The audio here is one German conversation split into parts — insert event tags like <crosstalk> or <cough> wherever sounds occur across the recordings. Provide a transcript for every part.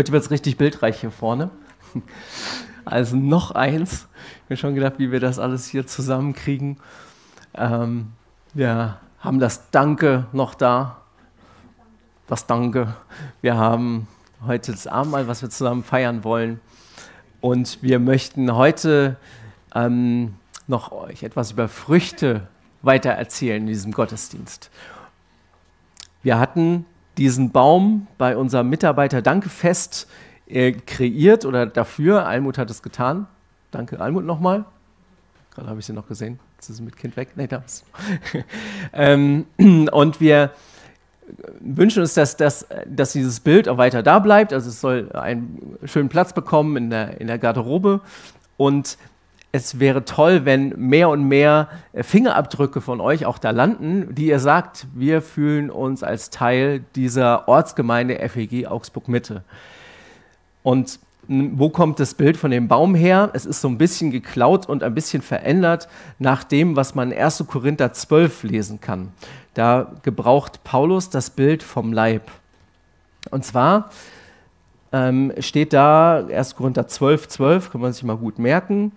Heute wird es richtig bildreich hier vorne. <laughs> Also noch eins. Ich habe schon gedacht, wie wir das alles hier zusammenkriegen. Ähm, wir haben das Danke noch da. Das Danke. Wir haben heute das Abendmahl, was wir zusammen feiern wollen. Und wir möchten heute ähm, noch euch etwas über Früchte weiter erzählen in diesem Gottesdienst. Wir hatten diesen Baum bei unserem Mitarbeiter-Dankefest äh, kreiert oder dafür. Almut hat es getan. Danke, Almut, nochmal. Gerade habe ich sie noch gesehen. Jetzt ist sie mit Kind weg. Nee, da ist. <laughs> ähm, <clears throat> und wir wünschen uns, dass, dass, dass dieses Bild auch weiter da bleibt. Also es soll einen schönen Platz bekommen in der, in der Garderobe. Und es wäre toll, wenn mehr und mehr äh, Fingerabdrücke von euch auch da landen, die ihr sagt, wir fühlen uns als Teil dieser Ortsgemeinde FEG Augsburg Mitte. Und wo kommt das Bild von dem Baum her? Es ist so ein bisschen geklaut und ein bisschen verändert nach dem, was man in 1. Korinther 12 lesen kann. Da gebraucht Paulus das Bild vom Leib. Und zwar ähm, steht da 1. Korinther 12, 12, kann man sich mal gut merken.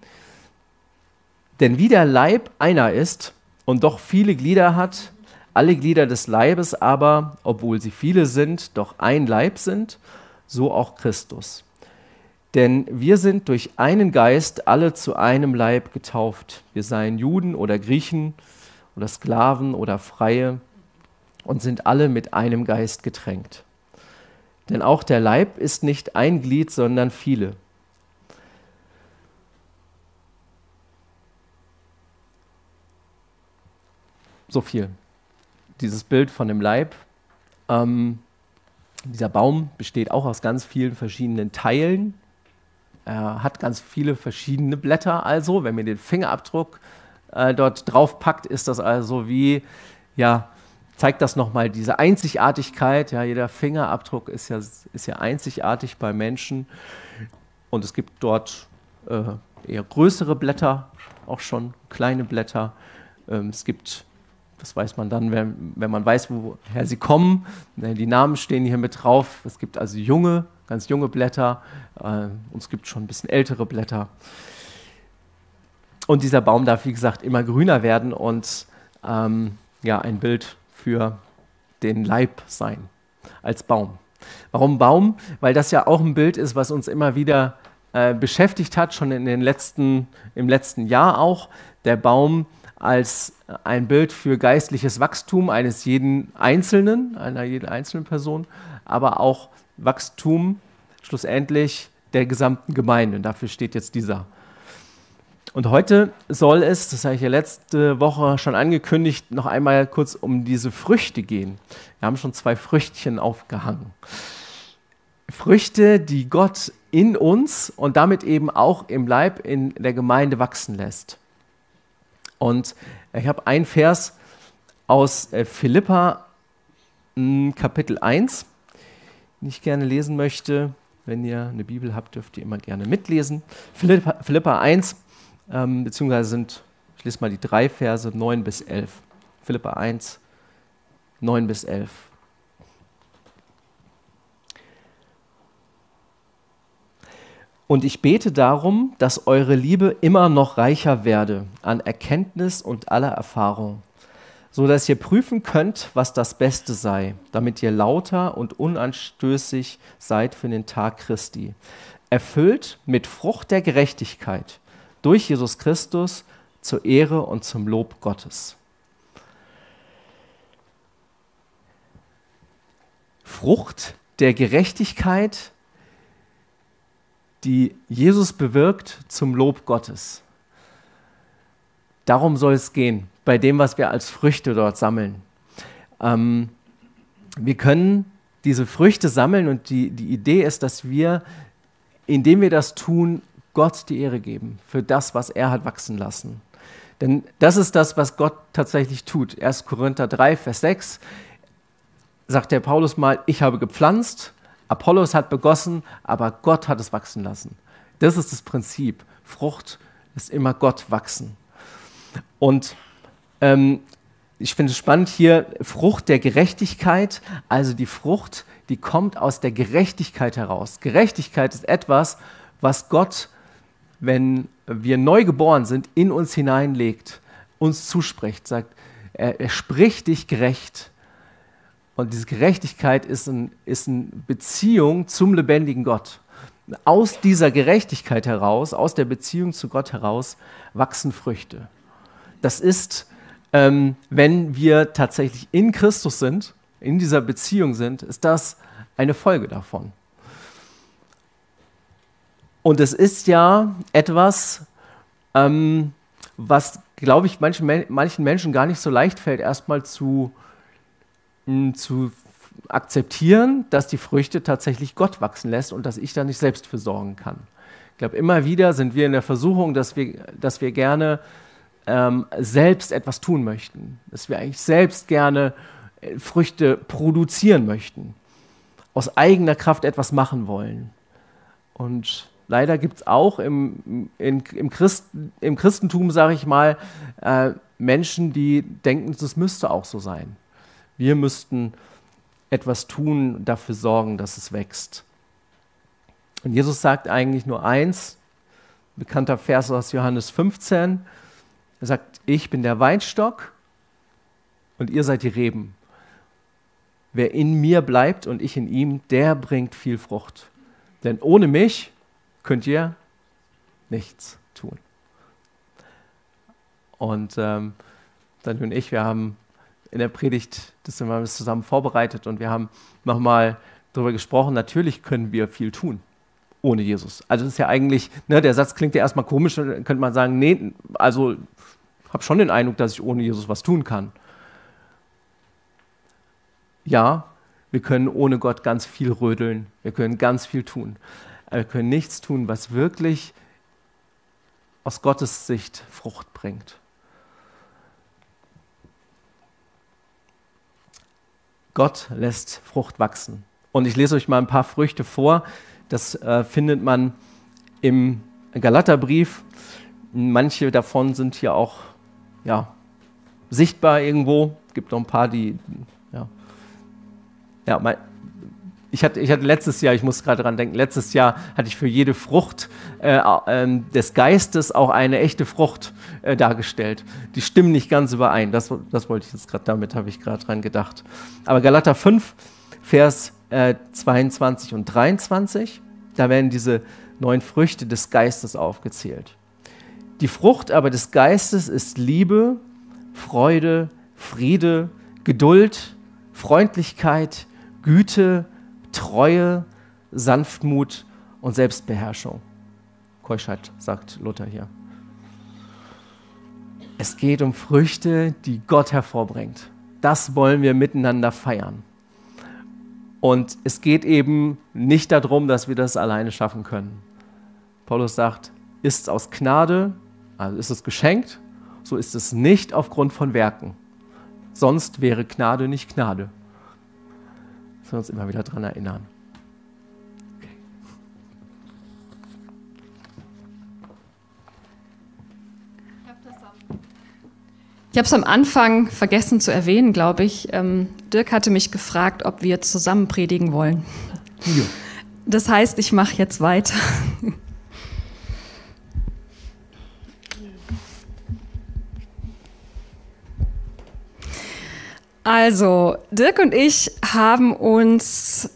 Denn wie der Leib einer ist und doch viele Glieder hat, alle Glieder des Leibes aber, obwohl sie viele sind, doch ein Leib sind, so auch Christus. Denn wir sind durch einen Geist alle zu einem Leib getauft. Wir seien Juden oder Griechen oder Sklaven oder Freie und sind alle mit einem Geist getränkt. Denn auch der Leib ist nicht ein Glied, sondern viele. So viel. Dieses Bild von dem Leib. Ähm, dieser Baum besteht auch aus ganz vielen verschiedenen Teilen. Er hat ganz viele verschiedene Blätter. Also, wenn man den Fingerabdruck äh, dort drauf packt, ist das also wie, ja, zeigt das nochmal diese Einzigartigkeit. Ja, jeder Fingerabdruck ist ja, ist ja einzigartig bei Menschen. Und es gibt dort äh, eher größere Blätter, auch schon kleine Blätter. Ähm, es gibt das weiß man dann, wenn, wenn man weiß, woher sie kommen. Ne, die Namen stehen hier mit drauf. Es gibt also junge, ganz junge Blätter äh, und es gibt schon ein bisschen ältere Blätter. Und dieser Baum darf, wie gesagt, immer grüner werden und ähm, ja, ein Bild für den Leib sein als Baum. Warum Baum? Weil das ja auch ein Bild ist, was uns immer wieder äh, beschäftigt hat, schon in den letzten, im letzten Jahr auch. Der Baum als ein Bild für geistliches Wachstum eines jeden Einzelnen, einer jeden einzelnen Person, aber auch Wachstum schlussendlich der gesamten Gemeinde. Und dafür steht jetzt dieser. Und heute soll es, das habe ich ja letzte Woche schon angekündigt, noch einmal kurz um diese Früchte gehen. Wir haben schon zwei Früchtchen aufgehangen. Früchte, die Gott in uns und damit eben auch im Leib in der Gemeinde wachsen lässt. Und ich habe einen Vers aus äh, Philippa hm, Kapitel 1, den ich gerne lesen möchte. Wenn ihr eine Bibel habt, dürft ihr immer gerne mitlesen. Philippa, Philippa 1, ähm, beziehungsweise sind, ich lese mal die drei Verse 9 bis 11. Philippa 1, 9 bis 11. Und ich bete darum, dass eure Liebe immer noch reicher werde an Erkenntnis und aller Erfahrung, so dass ihr prüfen könnt, was das Beste sei, damit ihr lauter und unanstößig seid für den Tag Christi, erfüllt mit Frucht der Gerechtigkeit durch Jesus Christus zur Ehre und zum Lob Gottes. Frucht der Gerechtigkeit die Jesus bewirkt zum Lob Gottes. Darum soll es gehen, bei dem, was wir als Früchte dort sammeln. Ähm, wir können diese Früchte sammeln und die, die Idee ist, dass wir, indem wir das tun, Gott die Ehre geben für das, was er hat wachsen lassen. Denn das ist das, was Gott tatsächlich tut. 1. Korinther 3, Vers 6 sagt der Paulus mal, ich habe gepflanzt, Apollos hat begossen, aber Gott hat es wachsen lassen. Das ist das Prinzip. Frucht ist immer Gott wachsen. Und ähm, ich finde es spannend hier, Frucht der Gerechtigkeit, also die Frucht, die kommt aus der Gerechtigkeit heraus. Gerechtigkeit ist etwas, was Gott, wenn wir neu geboren sind, in uns hineinlegt, uns zuspricht, sagt, er, er spricht dich gerecht. Und diese Gerechtigkeit ist, ein, ist eine Beziehung zum lebendigen Gott. Aus dieser Gerechtigkeit heraus, aus der Beziehung zu Gott heraus, wachsen Früchte. Das ist, ähm, wenn wir tatsächlich in Christus sind, in dieser Beziehung sind, ist das eine Folge davon. Und es ist ja etwas, ähm, was, glaube ich, manchen, manchen Menschen gar nicht so leicht fällt, erstmal zu, mh, zu akzeptieren, dass die Früchte tatsächlich Gott wachsen lässt und dass ich da nicht selbst für sorgen kann. Ich glaube, immer wieder sind wir in der Versuchung, dass wir, dass wir gerne ähm, selbst etwas tun möchten, dass wir eigentlich selbst gerne äh, Früchte produzieren möchten, aus eigener Kraft etwas machen wollen. Und leider gibt es auch im, in, im, Christ, im Christentum, sage ich mal, äh, Menschen, die denken, das müsste auch so sein. Wir müssten etwas tun, dafür sorgen, dass es wächst. Und Jesus sagt eigentlich nur eins, bekannter Vers aus Johannes 15. Er sagt, ich bin der Weinstock und ihr seid die Reben. Wer in mir bleibt und ich in ihm, der bringt viel Frucht. Denn ohne mich könnt ihr nichts tun. Und ähm, dann und ich, wir haben in der Predigt das haben wir zusammen vorbereitet und wir haben nochmal darüber gesprochen, natürlich können wir viel tun ohne Jesus. Also das ist ja eigentlich, ne, der Satz klingt ja erstmal komisch, könnte man sagen, nee, also habe schon den Eindruck, dass ich ohne Jesus was tun kann. Ja, wir können ohne Gott ganz viel rödeln, wir können ganz viel tun. Aber wir können nichts tun, was wirklich aus Gottes Sicht Frucht bringt. Gott lässt Frucht wachsen. Und ich lese euch mal ein paar Früchte vor. Das äh, findet man im Galaterbrief. Manche davon sind hier auch ja, sichtbar irgendwo. Es gibt noch ein paar, die. Ja, ja mein, ich hatte, ich hatte letztes Jahr, ich muss gerade dran denken, letztes Jahr hatte ich für jede Frucht äh, äh, des Geistes auch eine echte Frucht äh, dargestellt. Die stimmen nicht ganz überein. Das, das wollte ich jetzt gerade, damit habe ich gerade dran gedacht. Aber Galater 5, Vers 22 äh, und 23, da werden diese neun Früchte des Geistes aufgezählt. Die Frucht aber des Geistes ist Liebe, Freude, Friede, Geduld, Freundlichkeit, Güte, Treue, Sanftmut und Selbstbeherrschung. Keuschheit, sagt Luther hier. Es geht um Früchte, die Gott hervorbringt. Das wollen wir miteinander feiern. Und es geht eben nicht darum, dass wir das alleine schaffen können. Paulus sagt, ist es aus Gnade, also ist es geschenkt, so ist es nicht aufgrund von Werken. Sonst wäre Gnade nicht Gnade wir uns immer wieder daran erinnern. Ich habe es am Anfang vergessen zu erwähnen, glaube ich. Ähm, Dirk hatte mich gefragt, ob wir zusammen predigen wollen. Ja. Das heißt, ich mache jetzt weiter. Also, Dirk und ich haben uns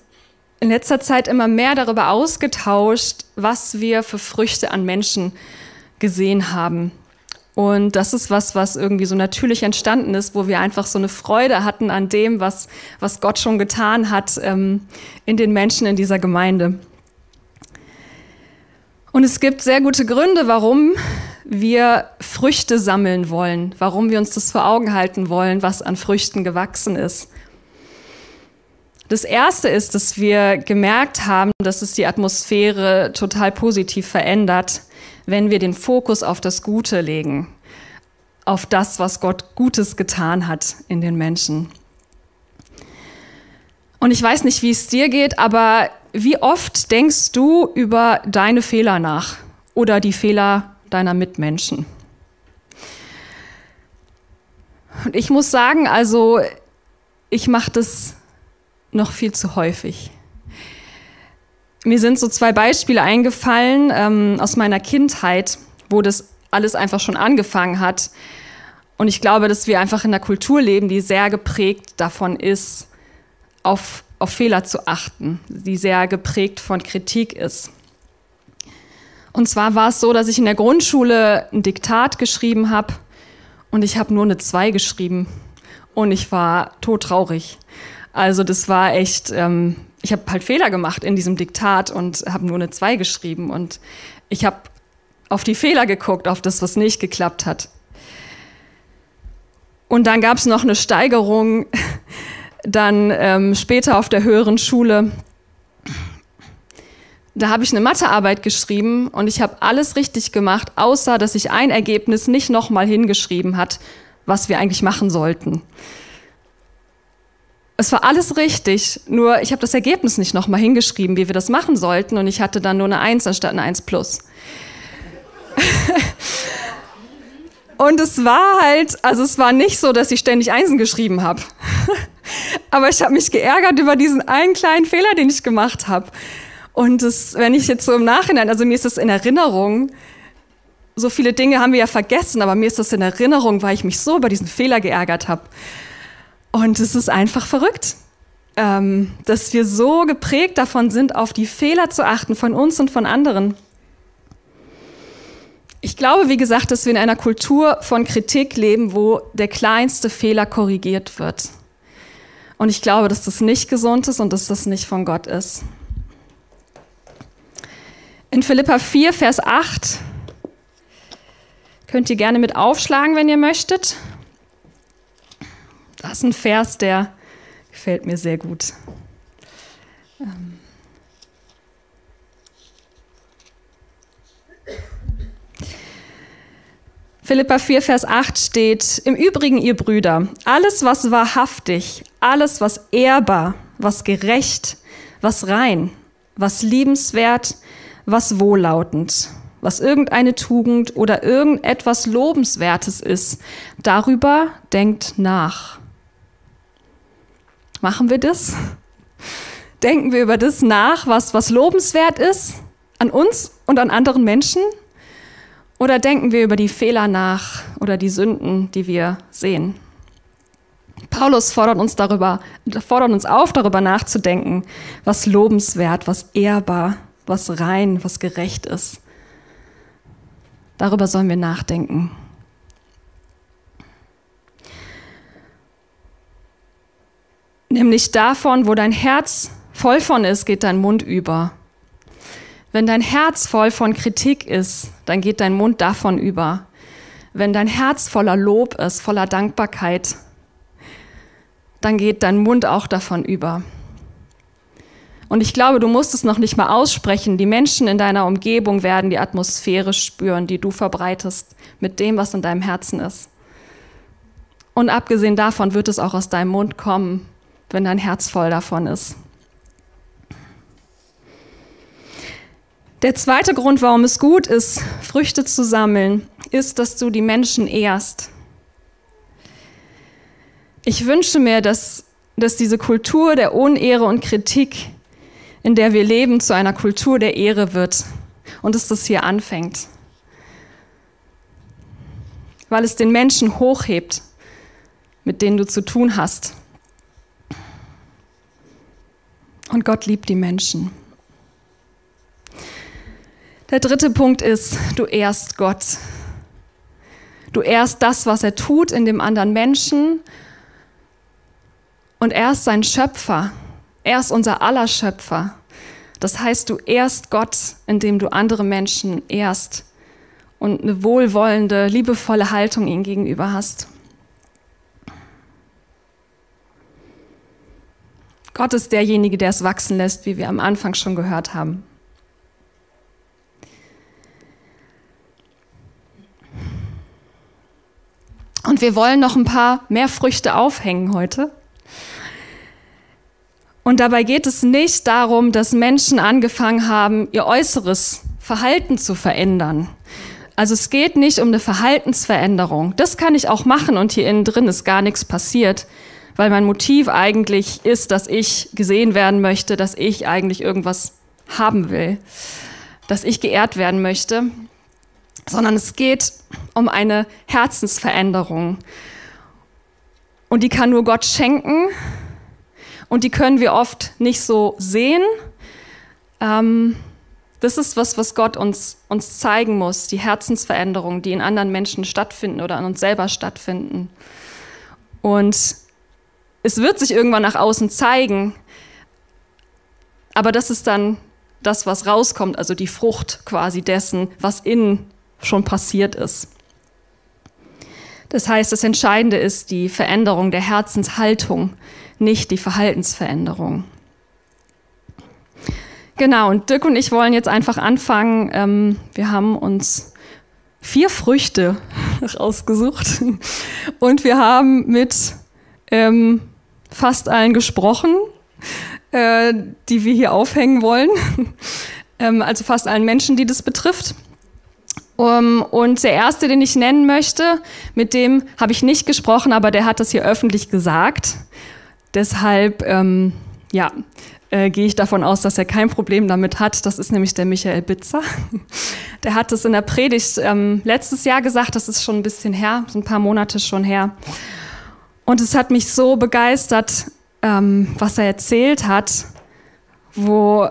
in letzter Zeit immer mehr darüber ausgetauscht, was wir für Früchte an Menschen gesehen haben. Und das ist was, was irgendwie so natürlich entstanden ist, wo wir einfach so eine Freude hatten an dem, was, was Gott schon getan hat ähm, in den Menschen in dieser Gemeinde. Und es gibt sehr gute Gründe, warum wir Früchte sammeln wollen, warum wir uns das vor Augen halten wollen, was an Früchten gewachsen ist. Das erste ist, dass wir gemerkt haben, dass es die Atmosphäre total positiv verändert, wenn wir den Fokus auf das Gute legen, auf das, was Gott Gutes getan hat in den Menschen. Und ich weiß nicht, wie es dir geht, aber wie oft denkst du über deine Fehler nach oder die Fehler deiner Mitmenschen. Und ich muss sagen, also ich mache das noch viel zu häufig. Mir sind so zwei Beispiele eingefallen ähm, aus meiner Kindheit, wo das alles einfach schon angefangen hat. Und ich glaube, dass wir einfach in einer Kultur leben, die sehr geprägt davon ist, auf, auf Fehler zu achten, die sehr geprägt von Kritik ist. Und zwar war es so, dass ich in der Grundschule ein Diktat geschrieben habe und ich habe nur eine 2 geschrieben und ich war todtraurig. Also das war echt, ähm, ich habe halt Fehler gemacht in diesem Diktat und habe nur eine 2 geschrieben und ich habe auf die Fehler geguckt, auf das, was nicht geklappt hat. Und dann gab es noch eine Steigerung, <laughs> dann ähm, später auf der höheren Schule da habe ich eine Mathearbeit geschrieben und ich habe alles richtig gemacht, außer dass ich ein Ergebnis nicht nochmal hingeschrieben hat, was wir eigentlich machen sollten. Es war alles richtig, nur ich habe das Ergebnis nicht nochmal hingeschrieben, wie wir das machen sollten und ich hatte dann nur eine 1 anstatt eine 1 plus. <laughs> und es war halt, also es war nicht so, dass ich ständig Einsen geschrieben habe. <laughs> Aber ich habe mich geärgert über diesen einen kleinen Fehler, den ich gemacht habe. Und das, wenn ich jetzt so im Nachhinein, also mir ist das in Erinnerung, so viele Dinge haben wir ja vergessen, aber mir ist das in Erinnerung, weil ich mich so über diesen Fehler geärgert habe. Und es ist einfach verrückt, ähm, dass wir so geprägt davon sind, auf die Fehler zu achten von uns und von anderen. Ich glaube, wie gesagt, dass wir in einer Kultur von Kritik leben, wo der kleinste Fehler korrigiert wird. Und ich glaube, dass das nicht gesund ist und dass das nicht von Gott ist. In Philippa 4, Vers 8 könnt ihr gerne mit aufschlagen, wenn ihr möchtet. Das ist ein Vers, der gefällt mir sehr gut. Ähm. Philippa 4, Vers 8 steht, im Übrigen, ihr Brüder, alles, was wahrhaftig, alles, was ehrbar, was gerecht, was rein, was liebenswert, was wohllautend, was irgendeine Tugend oder irgendetwas Lobenswertes ist. Darüber denkt nach. Machen wir das? Denken wir über das nach, was, was lobenswert ist, an uns und an anderen Menschen? Oder denken wir über die Fehler nach oder die Sünden, die wir sehen? Paulus fordert uns, darüber, fordert uns auf, darüber nachzudenken, was lobenswert, was ehrbar, was rein, was gerecht ist. Darüber sollen wir nachdenken. Nämlich davon, wo dein Herz voll von ist, geht dein Mund über. Wenn dein Herz voll von Kritik ist, dann geht dein Mund davon über. Wenn dein Herz voller Lob ist, voller Dankbarkeit, dann geht dein Mund auch davon über. Und ich glaube, du musst es noch nicht mal aussprechen. Die Menschen in deiner Umgebung werden die Atmosphäre spüren, die du verbreitest mit dem, was in deinem Herzen ist. Und abgesehen davon wird es auch aus deinem Mund kommen, wenn dein Herz voll davon ist. Der zweite Grund, warum es gut ist, Früchte zu sammeln, ist, dass du die Menschen ehrst. Ich wünsche mir, dass, dass diese Kultur der Unehre und Kritik in der wir leben, zu einer Kultur der Ehre wird und dass das hier anfängt. Weil es den Menschen hochhebt, mit denen du zu tun hast. Und Gott liebt die Menschen. Der dritte Punkt ist, du ehrst Gott. Du ehrst das, was er tut in dem anderen Menschen und er ist sein Schöpfer. Er ist unser aller Schöpfer. Das heißt, du ehrst Gott, indem du andere Menschen ehrst und eine wohlwollende, liebevolle Haltung ihm gegenüber hast. Gott ist derjenige, der es wachsen lässt, wie wir am Anfang schon gehört haben. Und wir wollen noch ein paar mehr Früchte aufhängen heute. Und dabei geht es nicht darum, dass Menschen angefangen haben, ihr äußeres Verhalten zu verändern. Also es geht nicht um eine Verhaltensveränderung. Das kann ich auch machen und hier innen drin ist gar nichts passiert, weil mein Motiv eigentlich ist, dass ich gesehen werden möchte, dass ich eigentlich irgendwas haben will, dass ich geehrt werden möchte, sondern es geht um eine Herzensveränderung. Und die kann nur Gott schenken und die können wir oft nicht so sehen. Ähm, das ist was, was Gott uns, uns zeigen muss, die Herzensveränderungen, die in anderen Menschen stattfinden oder an uns selber stattfinden. Und es wird sich irgendwann nach außen zeigen, aber das ist dann das, was rauskommt, also die Frucht quasi dessen, was innen schon passiert ist. Das heißt, das Entscheidende ist die Veränderung der Herzenshaltung, nicht die Verhaltensveränderung. Genau, und Dirk und ich wollen jetzt einfach anfangen. Ähm, wir haben uns vier Früchte <laughs> rausgesucht und wir haben mit ähm, fast allen gesprochen, äh, die wir hier aufhängen wollen. <laughs> ähm, also fast allen Menschen, die das betrifft. Um, und der erste, den ich nennen möchte, mit dem habe ich nicht gesprochen, aber der hat das hier öffentlich gesagt. Deshalb, ähm, ja, äh, gehe ich davon aus, dass er kein Problem damit hat. Das ist nämlich der Michael Bitzer. <laughs> Der hat es in der Predigt ähm, letztes Jahr gesagt, das ist schon ein bisschen her, so ein paar Monate schon her. Und es hat mich so begeistert, ähm, was er erzählt hat, wo,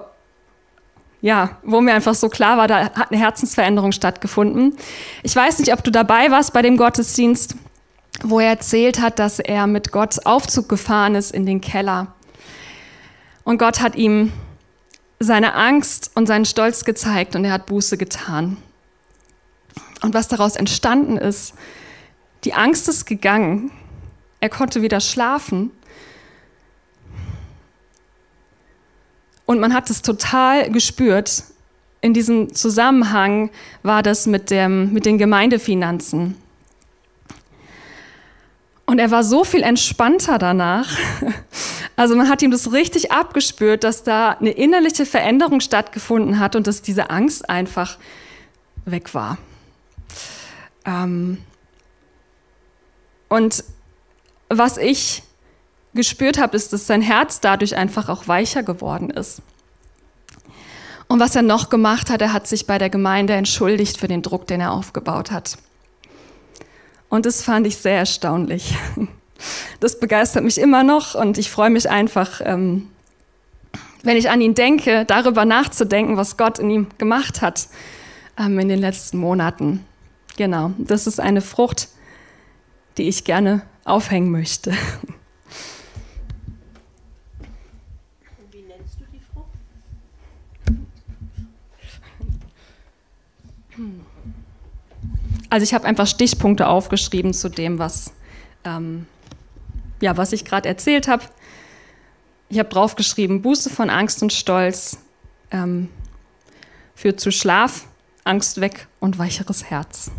ja, wo mir einfach so klar war, da hat eine Herzensveränderung stattgefunden. Ich weiß nicht, ob du dabei warst bei dem Gottesdienst, wo er erzählt hat, dass er mit Gott Aufzug gefahren ist in den Keller und Gott hat ihm seine Angst und seinen Stolz gezeigt und er hat Buße getan. Und was daraus entstanden ist, die Angst ist gegangen. Er konnte wieder schlafen. Und man hat es total gespürt. In diesem Zusammenhang war das mit, dem, mit den Gemeindefinanzen. Und er war so viel entspannter danach. <laughs> Also man hat ihm das richtig abgespürt, dass da eine innerliche Veränderung stattgefunden hat und dass diese Angst einfach weg war. Ähm und was ich gespürt habe, ist, dass sein Herz dadurch einfach auch weicher geworden ist. Und was er noch gemacht hat, er hat sich bei der Gemeinde entschuldigt für den Druck, den er aufgebaut hat. Und das fand ich sehr erstaunlich. <laughs> Das begeistert mich immer noch und ich freue mich einfach, ähm, wenn ich an ihn denke, darüber nachzudenken, was Gott in ihm gemacht hat ähm, in den letzten Monaten. Genau, das ist eine Frucht, die ich gerne aufhängen möchte. Wie nennst du die Frucht? Also ich habe einfach Stichpunkte aufgeschrieben zu dem, was ähm, ja, was ich gerade erzählt habe. Ich habe draufgeschrieben, Buße von Angst und Stolz ähm, führt zu Schlaf, Angst weg und weicheres Herz.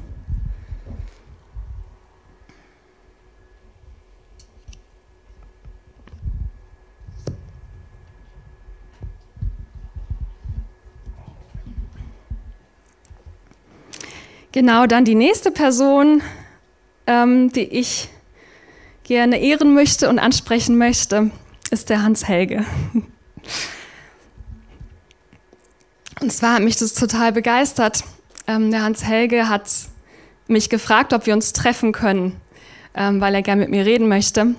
Genau, dann die nächste Person, ähm, die ich gerne ehren möchte und ansprechen möchte, ist der Hans Helge. Und zwar hat mich das total begeistert. Ähm, der Hans Helge hat mich gefragt, ob wir uns treffen können, ähm, weil er gerne mit mir reden möchte.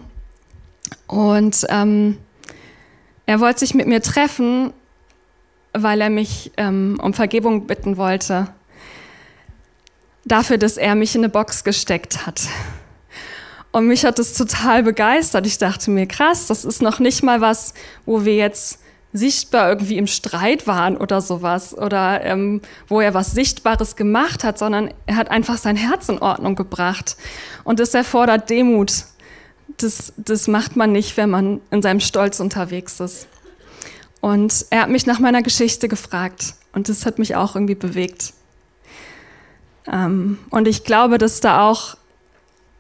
Und ähm, er wollte sich mit mir treffen, weil er mich ähm, um Vergebung bitten wollte. Dafür, dass er mich in eine Box gesteckt hat. Und mich hat das total begeistert. Ich dachte mir, krass, das ist noch nicht mal was, wo wir jetzt sichtbar irgendwie im Streit waren oder sowas oder ähm, wo er was Sichtbares gemacht hat, sondern er hat einfach sein Herz in Ordnung gebracht. Und das erfordert Demut. Das, das macht man nicht, wenn man in seinem Stolz unterwegs ist. Und er hat mich nach meiner Geschichte gefragt und das hat mich auch irgendwie bewegt. Ähm, und ich glaube, dass da auch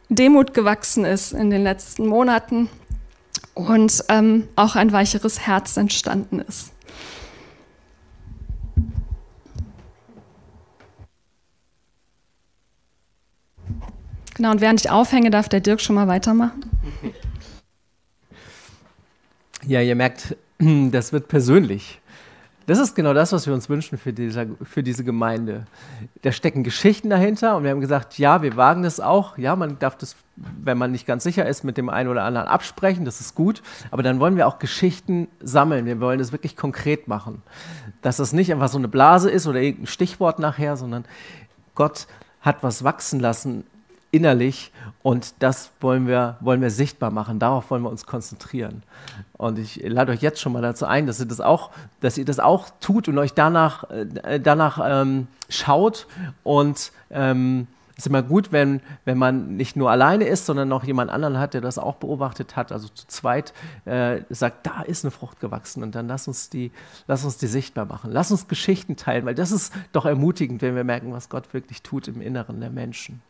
Demut gewachsen ist in den letzten Monaten und ähm, auch ein weicheres Herz entstanden ist. Genau, und während ich aufhänge, darf der Dirk schon mal weitermachen. Ja, ihr merkt, <clears throat> das wird persönlich. Das ist genau das, was wir uns wünschen für, dieser, für diese Gemeinde. Da stecken Geschichten dahinter und wir haben gesagt, ja, wir wagen das auch. Ja, man darf das, wenn man nicht ganz sicher ist, mit dem einen oder anderen absprechen, das ist gut. Aber dann wollen wir auch Geschichten sammeln. Wir wollen das wirklich konkret machen. Dass das nicht einfach so eine Blase ist oder irgendein Stichwort nachher, sondern Gott hat was wachsen lassen innerlich und das wollen wir, wollen wir sichtbar machen. Darauf wollen wir uns konzentrieren. Und ich lade euch jetzt schon mal dazu ein, dass ihr das auch, dass ihr das auch tut und euch danach, äh, danach ähm, schaut. Und ähm, es ist immer gut, wenn, wenn man nicht nur alleine ist, sondern noch jemand anderen hat, der das auch beobachtet hat, also zu zweit äh, sagt, da ist eine Frucht gewachsen und dann lass uns, die, lass uns die sichtbar machen. Lass uns Geschichten teilen, weil das ist doch ermutigend, wenn wir merken, was Gott wirklich tut im Inneren der Menschen.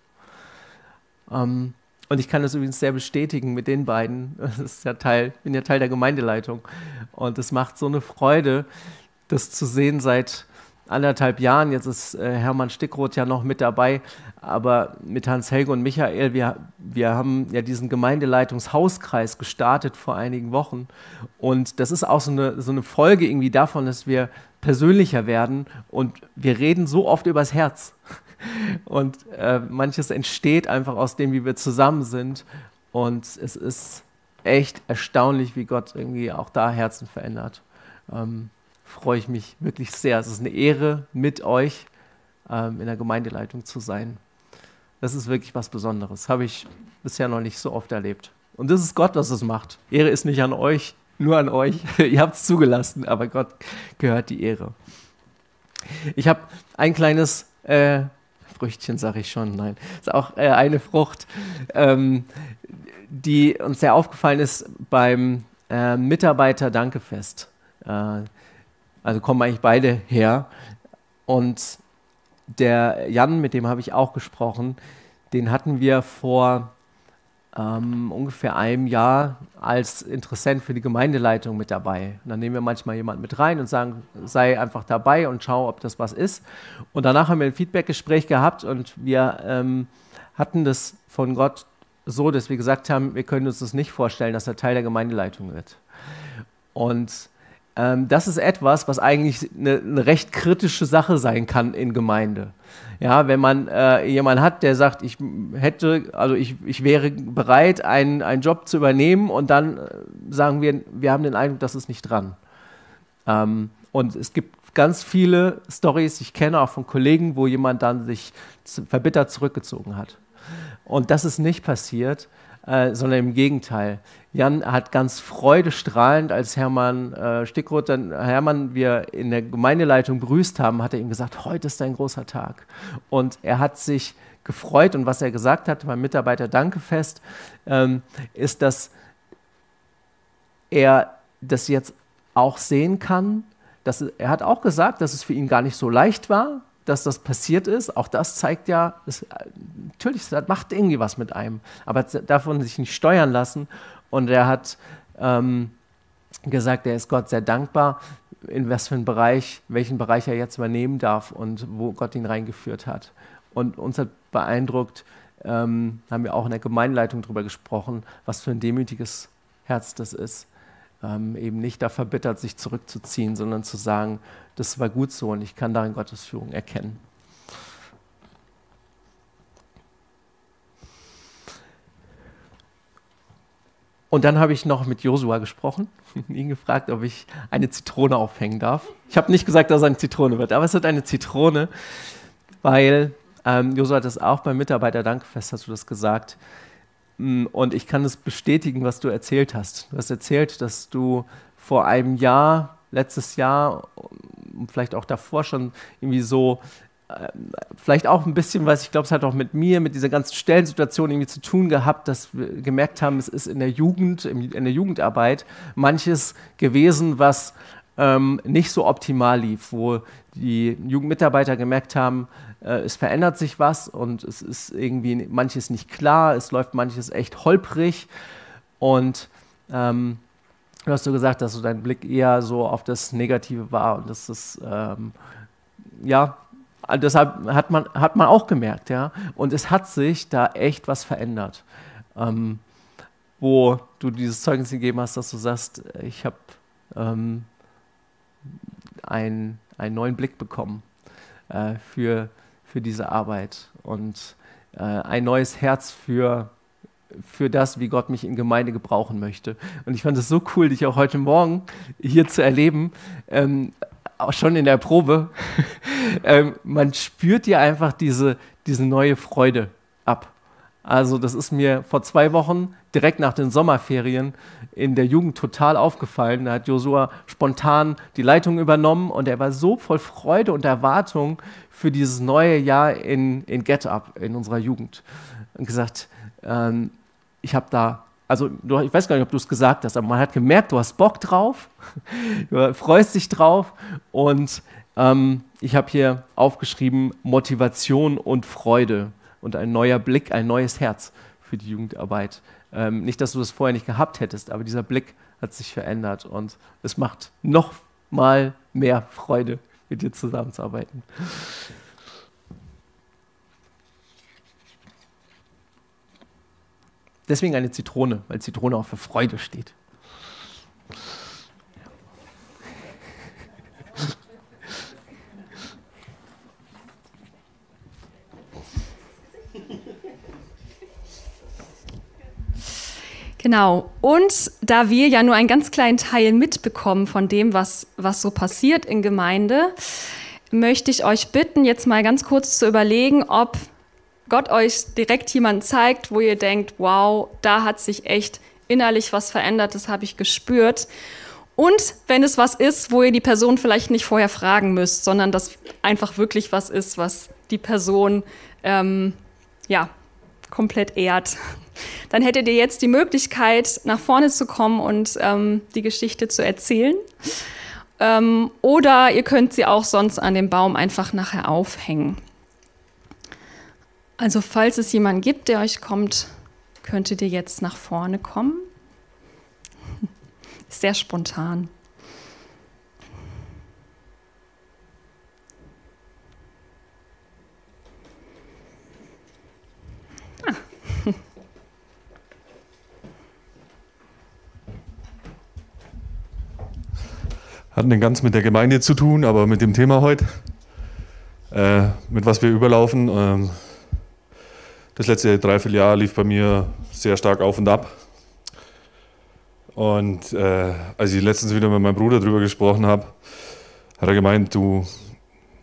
Ähm, und ich kann das übrigens sehr bestätigen mit den beiden. <laughs> Das ist ja Teil, bin ja Teil der Gemeindeleitung. Und es macht so eine Freude, das zu sehen seit anderthalb Jahren. Jetzt ist äh, Hermann Stickroth ja noch mit dabei. Aber mit Hans-Helge und Michael, wir, wir haben ja diesen Gemeindeleitungshauskreis gestartet vor einigen Wochen. Und das ist auch so eine, so eine Folge irgendwie davon, dass wir persönlicher werden. Und wir reden so oft übers Herz. Und äh, manches entsteht einfach aus dem, wie wir zusammen sind. Und es ist echt erstaunlich, wie Gott irgendwie auch da Herzen verändert. Ähm, freue ich mich wirklich sehr. Es ist eine Ehre, mit euch ähm, in der Gemeindeleitung zu sein. Das ist wirklich was Besonderes. Habe ich bisher noch nicht so oft erlebt. Und das ist Gott, was es macht. Ehre ist nicht an euch, nur an euch. <laughs> Ihr habt es zugelassen, aber Gott gehört die Ehre. Ich habe ein kleines äh, Früchtchen, sage ich schon, nein, ist auch äh, eine Frucht, ähm, die uns sehr aufgefallen ist beim äh, Mitarbeiter-Dankefest. Äh, also kommen eigentlich beide her. Und der Jan, mit dem habe ich auch gesprochen, den hatten wir vor ähm, ungefähr einem Jahr als Interessent für die Gemeindeleitung mit dabei. Und dann nehmen wir manchmal jemanden mit rein und sagen, sei einfach dabei und schau, ob das was ist. Und danach haben wir ein Feedbackgespräch gehabt und wir ähm, hatten das von Gott so, dass wir gesagt haben, wir können uns das nicht vorstellen, dass er Teil der Gemeindeleitung wird. Und ähm, das ist etwas, was eigentlich eine, eine, recht kritische Sache sein kann in Gemeinde. Ja, wenn man äh, jemanden hat, der sagt, ich hätte, also ich, ich wäre bereit, einen, einen Job zu übernehmen und dann äh, sagen wir, wir haben den Eindruck, das ist nicht dran. Ähm, und es gibt ganz viele Stories, ich kenne auch von Kollegen, wo jemand dann sich verbittert zurückgezogen hat. Und das ist nicht passiert, äh, sondern im Gegenteil. Jan hat ganz freudestrahlend, als Hermann äh, Stickroth dann Hermann wir in der Gemeindeleitung begrüßt haben, hat er ihm gesagt, heute ist ein großer Tag. Und er hat sich gefreut und was er gesagt hat beim Mitarbeiter Dankefest, ähm, ist, dass er das jetzt auch sehen kann. Dass, er hat auch gesagt, dass es für ihn gar nicht so leicht war, dass das passiert ist. Auch das zeigt ja, es, natürlich, das macht irgendwie was mit einem, aber davon sich nicht steuern lassen. Und er hat ähm, gesagt, er ist Gott sehr dankbar, in was für einen Bereich, welchen Bereich er jetzt übernehmen darf und wo Gott ihn reingeführt hat. Und uns hat beeindruckt, ähm, haben wir auch in der Gemeinleitung darüber gesprochen, was für ein demütiges Herz das ist ähm, eben nicht da verbittert, sich zurückzuziehen, sondern zu sagen, das war gut so und ich kann darin Gottes Führung erkennen. Und dann habe ich noch mit Josua gesprochen, <laughs> ihn gefragt, ob ich eine Zitrone aufhängen darf. Ich habe nicht gesagt, dass es eine Zitrone wird, aber es wird eine Zitrone, weil ähm, Josua hat das auch beim Mitarbeiter-Dankfest, hast du das gesagt, und ich kann es bestätigen, was du erzählt hast. Du hast erzählt, dass du vor einem Jahr, letztes Jahr, vielleicht auch davor schon irgendwie so, äh, vielleicht auch ein bisschen, was ich glaube, es hat auch mit mir, mit dieser ganzen Stellensituation irgendwie zu tun gehabt, dass wir gemerkt haben, es ist in der Jugend, in der Jugendarbeit manches gewesen, was ähm, nicht so optimal lief, wo die Jugendmitarbeiter gemerkt haben, äh, es verändert sich was und es ist irgendwie manches nicht klar, es läuft manches echt holprig und ähm, du hast so gesagt, dass so dein Blick eher so auf das Negative war und dass es ähm, ja deshalb hat man, hat man auch gemerkt, ja. Und es hat sich da echt was verändert. Ähm, wo du dieses Zeugnis gegeben hast, dass du sagst, ich habe ähm, ein, einen neuen Blick bekommen äh, für, für diese Arbeit und äh, ein neues Herz für, für das, wie Gott mich in Gemeinde gebrauchen möchte. Und ich fand es so cool, dich auch heute Morgen hier zu erleben, ähm, auch schon in der Probe. <laughs> ähm, man spürt dir einfach diese, diese neue Freude. Also das ist mir vor zwei Wochen direkt nach den Sommerferien in der Jugend total aufgefallen. Da hat Josua spontan die Leitung übernommen und er war so voll Freude und Erwartung für dieses neue Jahr in, in Get Up, in unserer Jugend. Und gesagt, ähm, ich habe da, also ich weiß gar nicht, ob du es gesagt hast, aber man hat gemerkt, du hast Bock drauf, <laughs> du freust dich drauf und ähm, ich habe hier aufgeschrieben Motivation und Freude und ein neuer Blick, ein neues Herz für die Jugendarbeit. Ähm, nicht, dass du das vorher nicht gehabt hättest, aber dieser Blick hat sich verändert und es macht noch mal mehr Freude, mit dir zusammenzuarbeiten. Deswegen eine Zitrone, weil Zitrone auch für Freude steht. Genau. Und da wir ja nur einen ganz kleinen Teil mitbekommen von dem, was, was so passiert in Gemeinde, möchte ich euch bitten, jetzt mal ganz kurz zu überlegen, ob Gott euch direkt jemanden zeigt, wo ihr denkt, wow, da hat sich echt innerlich was verändert, das habe ich gespürt. Und wenn es was ist, wo ihr die Person vielleicht nicht vorher fragen müsst, sondern das einfach wirklich was ist, was die Person ähm, ja, komplett ehrt dann hättet ihr jetzt die Möglichkeit, nach vorne zu kommen und ähm, die Geschichte zu erzählen. Ähm, oder ihr könnt sie auch sonst an dem Baum einfach nachher aufhängen. Also falls es jemanden gibt, der euch kommt, könntet ihr jetzt nach vorne kommen. <laughs> Sehr spontan. Hat nicht ganz mit der Gemeinde zu tun, aber mit dem Thema heute, äh, mit was wir überlaufen. Ähm, das letzte Dreivierteljahr lief bei mir sehr stark auf und ab. Und äh, als ich letztens wieder mit meinem Bruder darüber gesprochen habe, hat er gemeint, du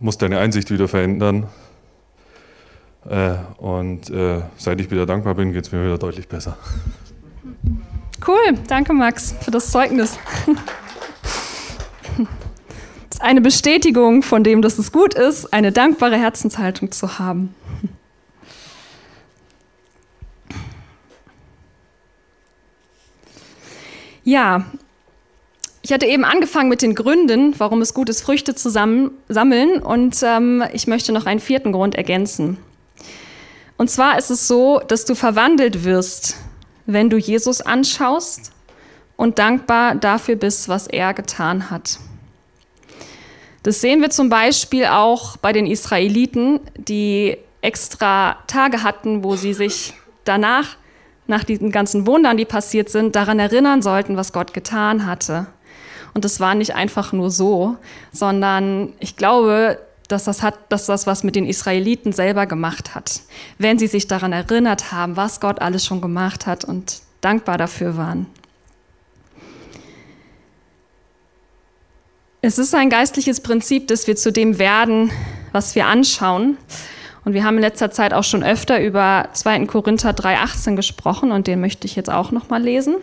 musst deine Einsicht wieder verändern. Äh, und äh, seit ich wieder dankbar bin, geht es mir wieder deutlich besser. Cool, danke Max für das Zeugnis. <laughs> Ist eine Bestätigung von dem, dass es gut ist, eine dankbare Herzenshaltung zu haben. Ja, ich hatte eben angefangen mit den Gründen, warum es gut ist, Früchte zu sammeln. Und ähm, ich möchte noch einen vierten Grund ergänzen. Und zwar ist es so, dass du verwandelt wirst, wenn du Jesus anschaust und dankbar dafür bist, was er getan hat. Das sehen wir zum Beispiel auch bei den Israeliten, die extra Tage hatten, wo sie sich danach, nach diesen ganzen Wundern, die passiert sind, daran erinnern sollten, was Gott getan hatte. Und das war nicht einfach nur so, sondern ich glaube, dass das, hat, dass das was mit den Israeliten selber gemacht hat. Wenn sie sich daran erinnert haben, was Gott alles schon gemacht hat und dankbar dafür waren. Es ist ein geistliches Prinzip, dass wir zu dem werden, was wir anschauen. Und wir haben in letzter Zeit auch schon öfter über 2. Korinther 3,18 gesprochen und den möchte ich jetzt auch nochmal lesen.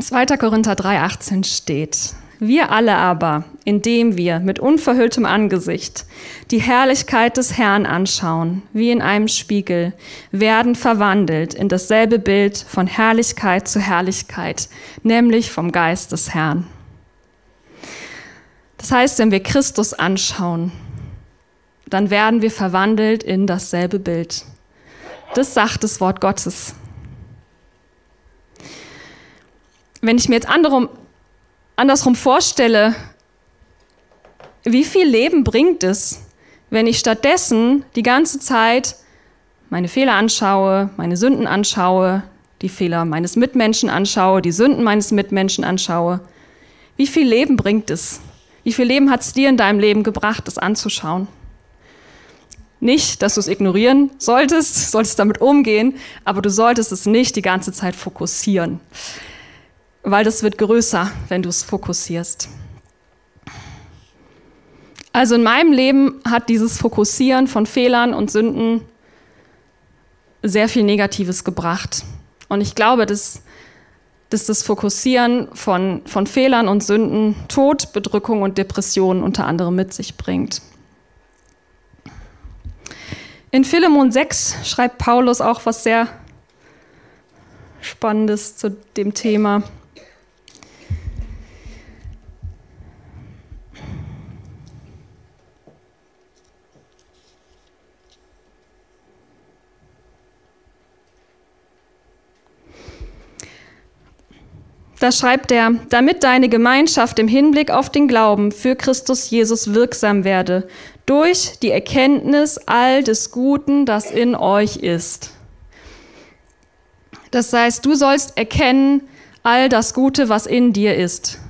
Zweiter Korinther 3,18 steht: wir alle aber, indem wir mit unverhülltem Angesicht die Herrlichkeit des Herrn anschauen, wie in einem Spiegel, werden verwandelt in dasselbe Bild von Herrlichkeit zu Herrlichkeit, nämlich vom Geist des Herrn. Das heißt, wenn wir Christus anschauen, dann werden wir verwandelt in dasselbe Bild. Das sagt das Wort Gottes. Wenn ich mir jetzt andersrum, andersrum vorstelle, wie viel Leben bringt es, wenn ich stattdessen die ganze Zeit meine Fehler anschaue, meine Sünden anschaue, die Fehler meines Mitmenschen anschaue, die Sünden meines Mitmenschen anschaue. Wie viel Leben bringt es? Wie viel Leben hat es dir in deinem Leben gebracht, das anzuschauen? Nicht, dass du es ignorieren solltest, solltest damit umgehen, aber du solltest es nicht die ganze Zeit fokussieren, weil das wird größer, wenn du es fokussierst. Also in meinem Leben hat dieses Fokussieren von Fehlern und Sünden sehr viel Negatives gebracht. Und ich glaube, dass, dass das Fokussieren von, von Fehlern und Sünden Tod, Bedrückung und Depressionen unter anderem mit sich bringt. In Philemon 6 schreibt Paulus auch was sehr Spannendes zu dem Thema. Da schreibt er, damit deine Gemeinschaft im Hinblick auf den Glauben für Christus Jesus wirksam werde, durch die Erkenntnis all des Guten, das in euch ist. Das heißt, du sollst erkennen all das Gute, was in dir ist.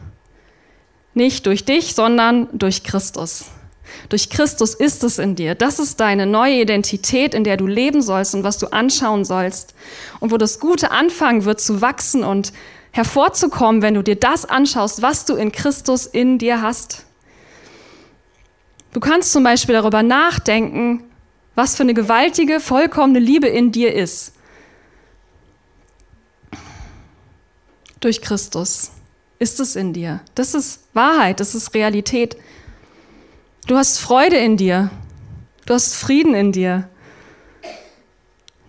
Nicht durch dich, sondern durch Christus. Durch Christus ist es in dir. Das ist deine neue Identität, in der du leben sollst und was du anschauen sollst. Und wo das Gute anfangen wird zu wachsen und hervorzukommen, wenn du dir das anschaust, was du in Christus in dir hast. Du kannst zum Beispiel darüber nachdenken, was für eine gewaltige, vollkommene Liebe in dir ist. Durch Christus ist es in dir. Das ist Wahrheit, das ist Realität. Du hast Freude in dir. Du hast Frieden in dir.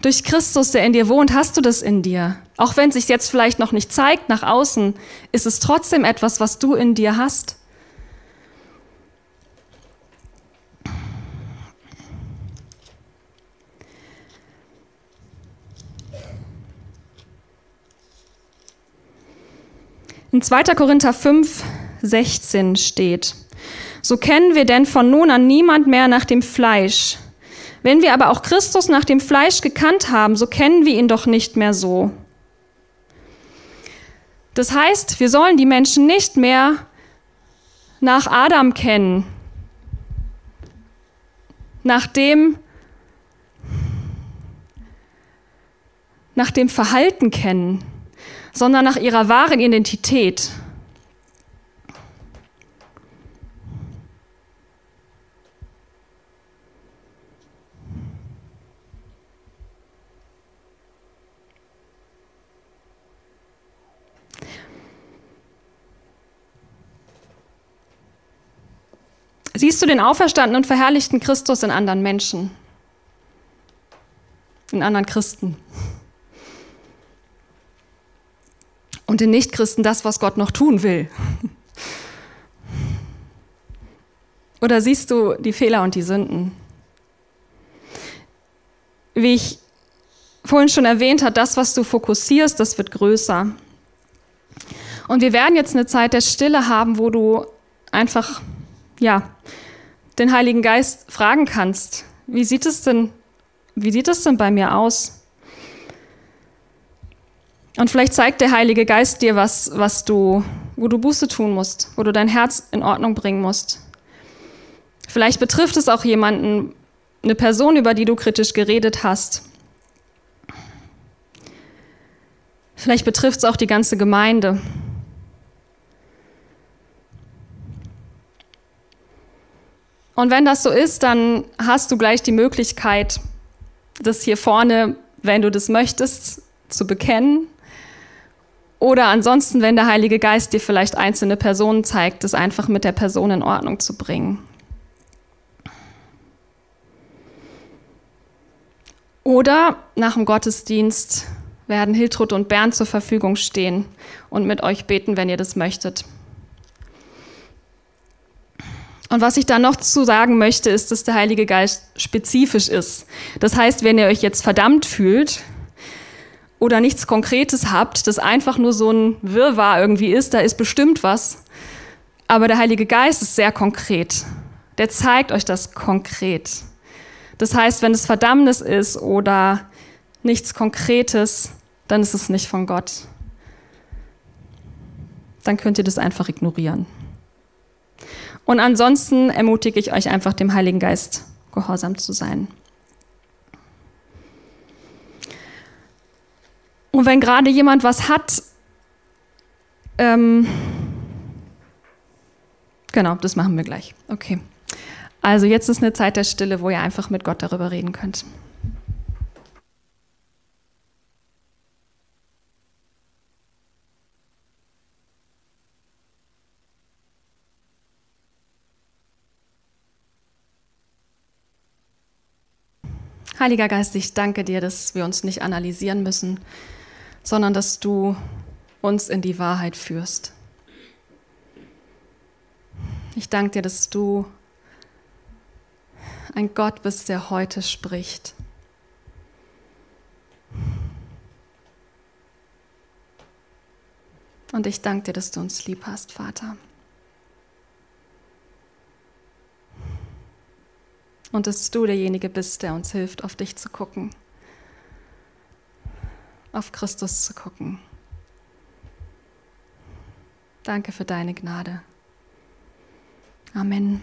Durch Christus, der in dir wohnt, hast du das in dir. Auch wenn es sich jetzt vielleicht noch nicht zeigt nach außen, ist es trotzdem etwas, was du in dir hast. In 2. Korinther 5, 16 steht, so kennen wir denn von nun an niemand mehr nach dem Fleisch. Wenn wir aber auch Christus nach dem Fleisch gekannt haben, so kennen wir ihn doch nicht mehr so. Das heißt, wir sollen die Menschen nicht mehr nach Adam kennen, nach dem, nach dem Verhalten kennen, sondern nach ihrer wahren Identität. Siehst du den auferstandenen und verherrlichten Christus in anderen Menschen? In anderen Christen? Und in Nichtchristen das, was Gott noch tun will? Oder siehst du die Fehler und die Sünden? Wie ich vorhin schon erwähnt habe, das, was du fokussierst, das wird größer. Und wir werden jetzt eine Zeit der Stille haben, wo du einfach ja, den Heiligen Geist fragen kannst, wie sieht es denn, wie sieht es denn bei mir aus? Und vielleicht zeigt der Heilige Geist dir was, was du, wo du Buße tun musst, wo du dein Herz in Ordnung bringen musst. Vielleicht betrifft es auch jemanden, eine Person, über die du kritisch geredet hast. Vielleicht betrifft es auch die ganze Gemeinde. Und wenn das so ist, dann hast du gleich die Möglichkeit, das hier vorne, wenn du das möchtest, zu bekennen. Oder ansonsten, wenn der Heilige Geist dir vielleicht einzelne Personen zeigt, das einfach mit der Person in Ordnung zu bringen. Oder nach dem Gottesdienst werden Hiltrud und Bernd zur Verfügung stehen und mit euch beten, wenn ihr das möchtet. Und was ich da noch zu sagen möchte, ist, dass der Heilige Geist spezifisch ist. Das heißt, wenn ihr euch jetzt verdammt fühlt oder nichts Konkretes habt, das einfach nur so ein Wirrwarr irgendwie ist, da ist bestimmt was. Aber der Heilige Geist ist sehr konkret. Der zeigt euch das konkret. Das heißt, wenn es Verdammnis ist oder nichts Konkretes, dann ist es nicht von Gott. Dann könnt ihr das einfach ignorieren. Und ansonsten ermutige ich euch einfach, dem Heiligen Geist gehorsam zu sein. Und wenn gerade jemand was hat, ähm, genau, das machen wir gleich. Okay. Also jetzt ist eine Zeit der Stille, wo ihr einfach mit Gott darüber reden könnt. Heiliger Geist, ich danke dir, dass wir uns nicht analysieren müssen, sondern dass du uns in die Wahrheit führst. Ich danke dir, dass du ein Gott bist, der heute spricht. Und ich danke dir, dass du uns lieb hast, Vater. und dass du derjenige bist, der uns hilft, auf dich zu gucken, auf Christus zu gucken. Danke für deine Gnade. Amen.